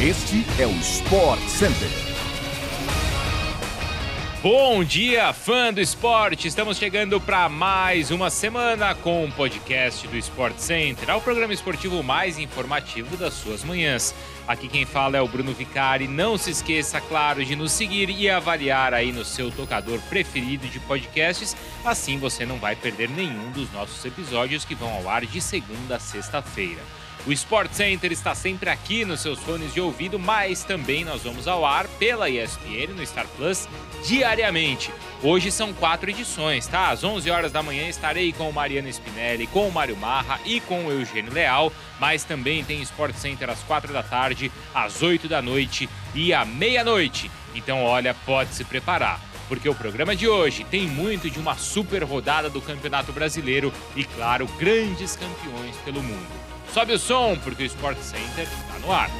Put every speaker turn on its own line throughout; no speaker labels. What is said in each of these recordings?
Este é o Sport Center.
Bom dia, fã do esporte! Estamos chegando para mais uma semana com o podcast do Sport Center, o programa esportivo mais informativo das suas manhãs. Aqui quem fala é o Bruno Vicari. Não se esqueça, claro, de nos seguir e avaliar aí no seu tocador preferido de podcasts. Assim você não vai perder nenhum dos nossos episódios que vão ao ar de segunda a sexta-feira. O Sport Center está sempre aqui nos seus fones de ouvido, mas também nós vamos ao ar pela ESPN no Star Plus diariamente. Hoje são quatro edições, tá? Às 11 horas da manhã estarei com o Mariano Spinelli, com o Mário Marra e com o Eugênio Leal, mas também tem Sport Center às quatro da tarde, às 8 da noite e à meia-noite. Então, olha, pode se preparar porque o programa de hoje tem muito de uma super rodada do Campeonato Brasileiro e, claro, grandes campeões pelo mundo. Sobe o som, porque o Sport Center está no ar.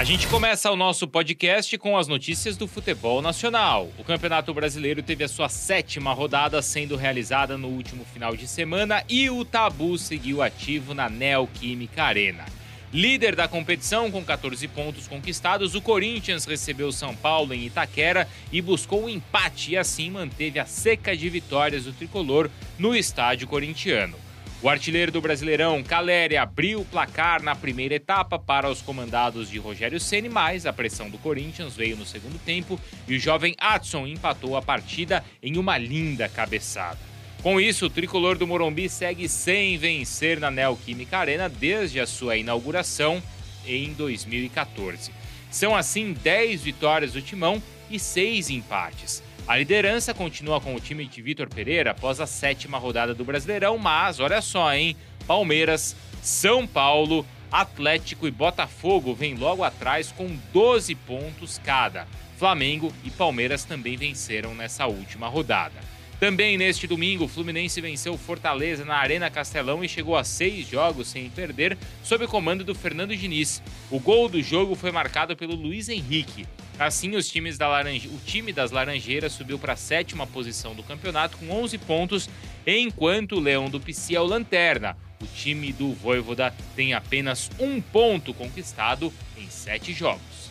A gente começa o nosso podcast com as notícias do futebol nacional. O Campeonato Brasileiro teve a sua sétima rodada sendo realizada no último final de semana e o tabu seguiu ativo na Neoquímica Arena. Líder da competição com 14 pontos conquistados, o Corinthians recebeu São Paulo em Itaquera e buscou o um empate e assim manteve a seca de vitórias do tricolor no estádio corintiano. O artilheiro do Brasileirão, Caleri, abriu o placar na primeira etapa para os comandados de Rogério Ceni, mas a pressão do Corinthians veio no segundo tempo e o jovem Adson empatou a partida em uma linda cabeçada. Com isso, o tricolor do Morumbi segue sem vencer na Neoquímica Arena desde a sua inauguração em 2014. São assim 10 vitórias do Timão e 6 empates. A liderança continua com o time de Vitor Pereira após a sétima rodada do Brasileirão, mas olha só, hein? Palmeiras, São Paulo, Atlético e Botafogo vêm logo atrás com 12 pontos cada. Flamengo e Palmeiras também venceram nessa última rodada. Também neste domingo, o Fluminense venceu o Fortaleza na Arena Castelão e chegou a seis jogos sem perder, sob o comando do Fernando Diniz. O gol do jogo foi marcado pelo Luiz Henrique. Assim, os times da Laranje... o time das Laranjeiras subiu para a sétima posição do campeonato com 11 pontos, enquanto o Leão do Pici é o lanterna. O time do Voivoda tem apenas um ponto conquistado em sete jogos.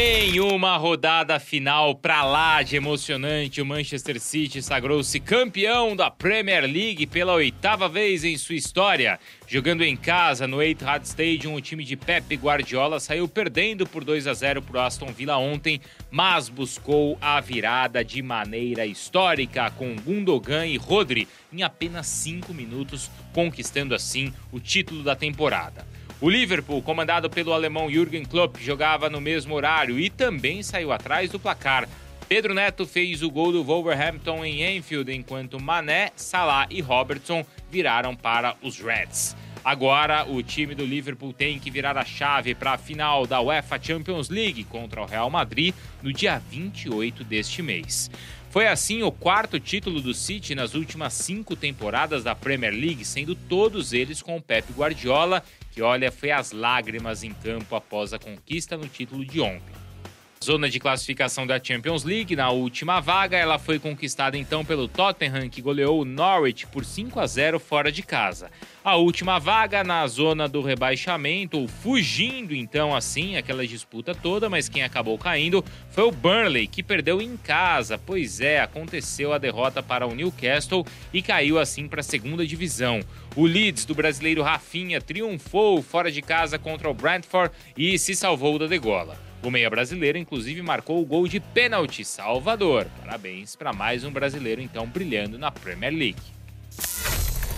Em uma rodada final pra lá de emocionante, o Manchester City sagrou-se campeão da Premier League pela oitava vez em sua história. Jogando em casa no Etihad Stadium, o time de Pep Guardiola saiu perdendo por 2 a 0 para o Aston Villa ontem, mas buscou a virada de maneira histórica com Gundogan e Rodri em apenas 5 minutos, conquistando assim o título da temporada. O Liverpool, comandado pelo alemão Jürgen Klopp, jogava no mesmo horário e também saiu atrás do placar. Pedro Neto fez o gol do Wolverhampton em Enfield, enquanto Mané, Salah e Robertson viraram para os Reds. Agora, o time do Liverpool tem que virar a chave para a final da UEFA Champions League contra o Real Madrid no dia 28 deste mês. Foi assim o quarto título do City nas últimas cinco temporadas da Premier League, sendo todos eles com o Pep Guardiola que olha foi as lágrimas em campo após a conquista no título de ontem. Zona de classificação da Champions League, na última vaga, ela foi conquistada então pelo Tottenham, que goleou o Norwich por 5 a 0 fora de casa. A última vaga na zona do rebaixamento, ou fugindo então assim aquela disputa toda, mas quem acabou caindo foi o Burnley, que perdeu em casa. Pois é, aconteceu a derrota para o Newcastle e caiu assim para a segunda divisão. O Leeds do brasileiro Rafinha triunfou fora de casa contra o Brentford e se salvou da degola. O meia brasileiro, inclusive, marcou o gol de pênalti Salvador. Parabéns para mais um brasileiro, então, brilhando na Premier League.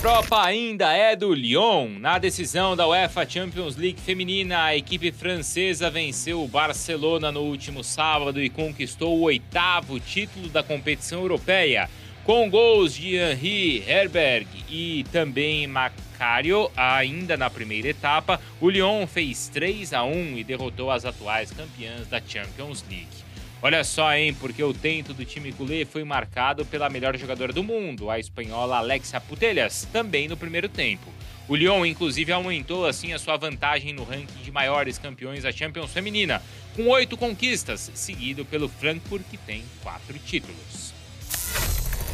Tropa ainda é do Lyon. Na decisão da UEFA Champions League feminina, a equipe francesa venceu o Barcelona no último sábado e conquistou o oitavo título da competição europeia. Com gols de Henri Herberg e também Macario, ainda na primeira etapa, o Lyon fez 3 a 1 e derrotou as atuais campeãs da Champions League. Olha só, hein, porque o tento do time culé foi marcado pela melhor jogadora do mundo, a espanhola Alexia Putellas, também no primeiro tempo. O Lyon, inclusive, aumentou assim a sua vantagem no ranking de maiores campeões da Champions Feminina, com oito conquistas, seguido pelo Frankfurt, que tem quatro títulos.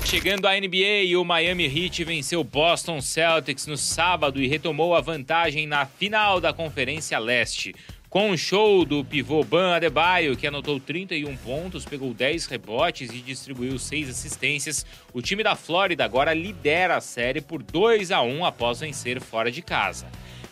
Chegando à NBA, o Miami Heat venceu o Boston Celtics no sábado e retomou a vantagem na final da Conferência Leste. Com o show do pivô Ban Adebayo, que anotou 31 pontos, pegou 10 rebotes e distribuiu 6 assistências, o time da Flórida agora lidera a série por 2 a 1 após vencer fora de casa.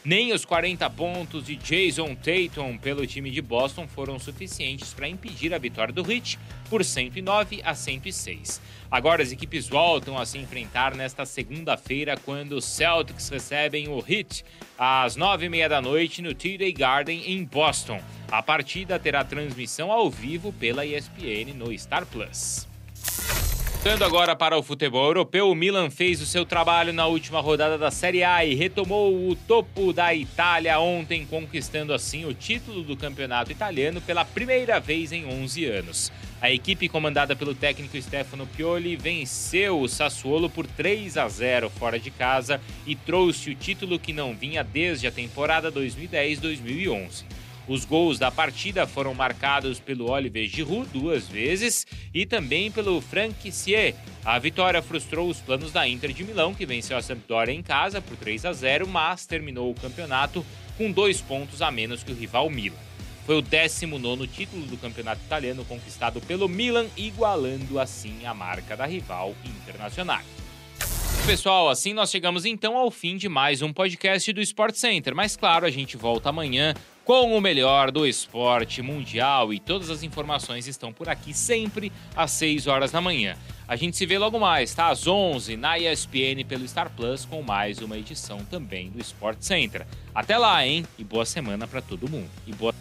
Nem os 40 pontos de Jason Tatum pelo time de Boston foram suficientes para impedir a vitória do Heat por 109 a 106. Agora as equipes voltam a se enfrentar nesta segunda-feira quando os Celtics recebem o Heat às 9h30 da noite no TD Garden em Boston. A partida terá transmissão ao vivo pela ESPN no Star Plus. Voltando agora para o futebol europeu, o Milan fez o seu trabalho na última rodada da Série A e retomou o topo da Itália ontem, conquistando assim o título do campeonato italiano pela primeira vez em 11 anos. A equipe comandada pelo técnico Stefano Pioli venceu o Sassuolo por 3 a 0 fora de casa e trouxe o título que não vinha desde a temporada 2010-2011. Os gols da partida foram marcados pelo Oliver Giroud duas vezes e também pelo Frank Sier. A vitória frustrou os planos da Inter de Milão, que venceu a Sampdoria em casa por 3 a 0, mas terminou o campeonato com dois pontos a menos que o rival Milan. Foi o 19 título do campeonato italiano conquistado pelo Milan, igualando assim a marca da rival Internacional. Pessoal, assim nós chegamos então ao fim de mais um podcast do Sport Center. Mas claro, a gente volta amanhã com o melhor do esporte mundial e todas as informações estão por aqui sempre às 6 horas da manhã. A gente se vê logo mais, tá? Às 11 na ESPN pelo Star Plus com mais uma edição também do Sport Center. Até lá, hein? E boa semana para todo mundo. E boa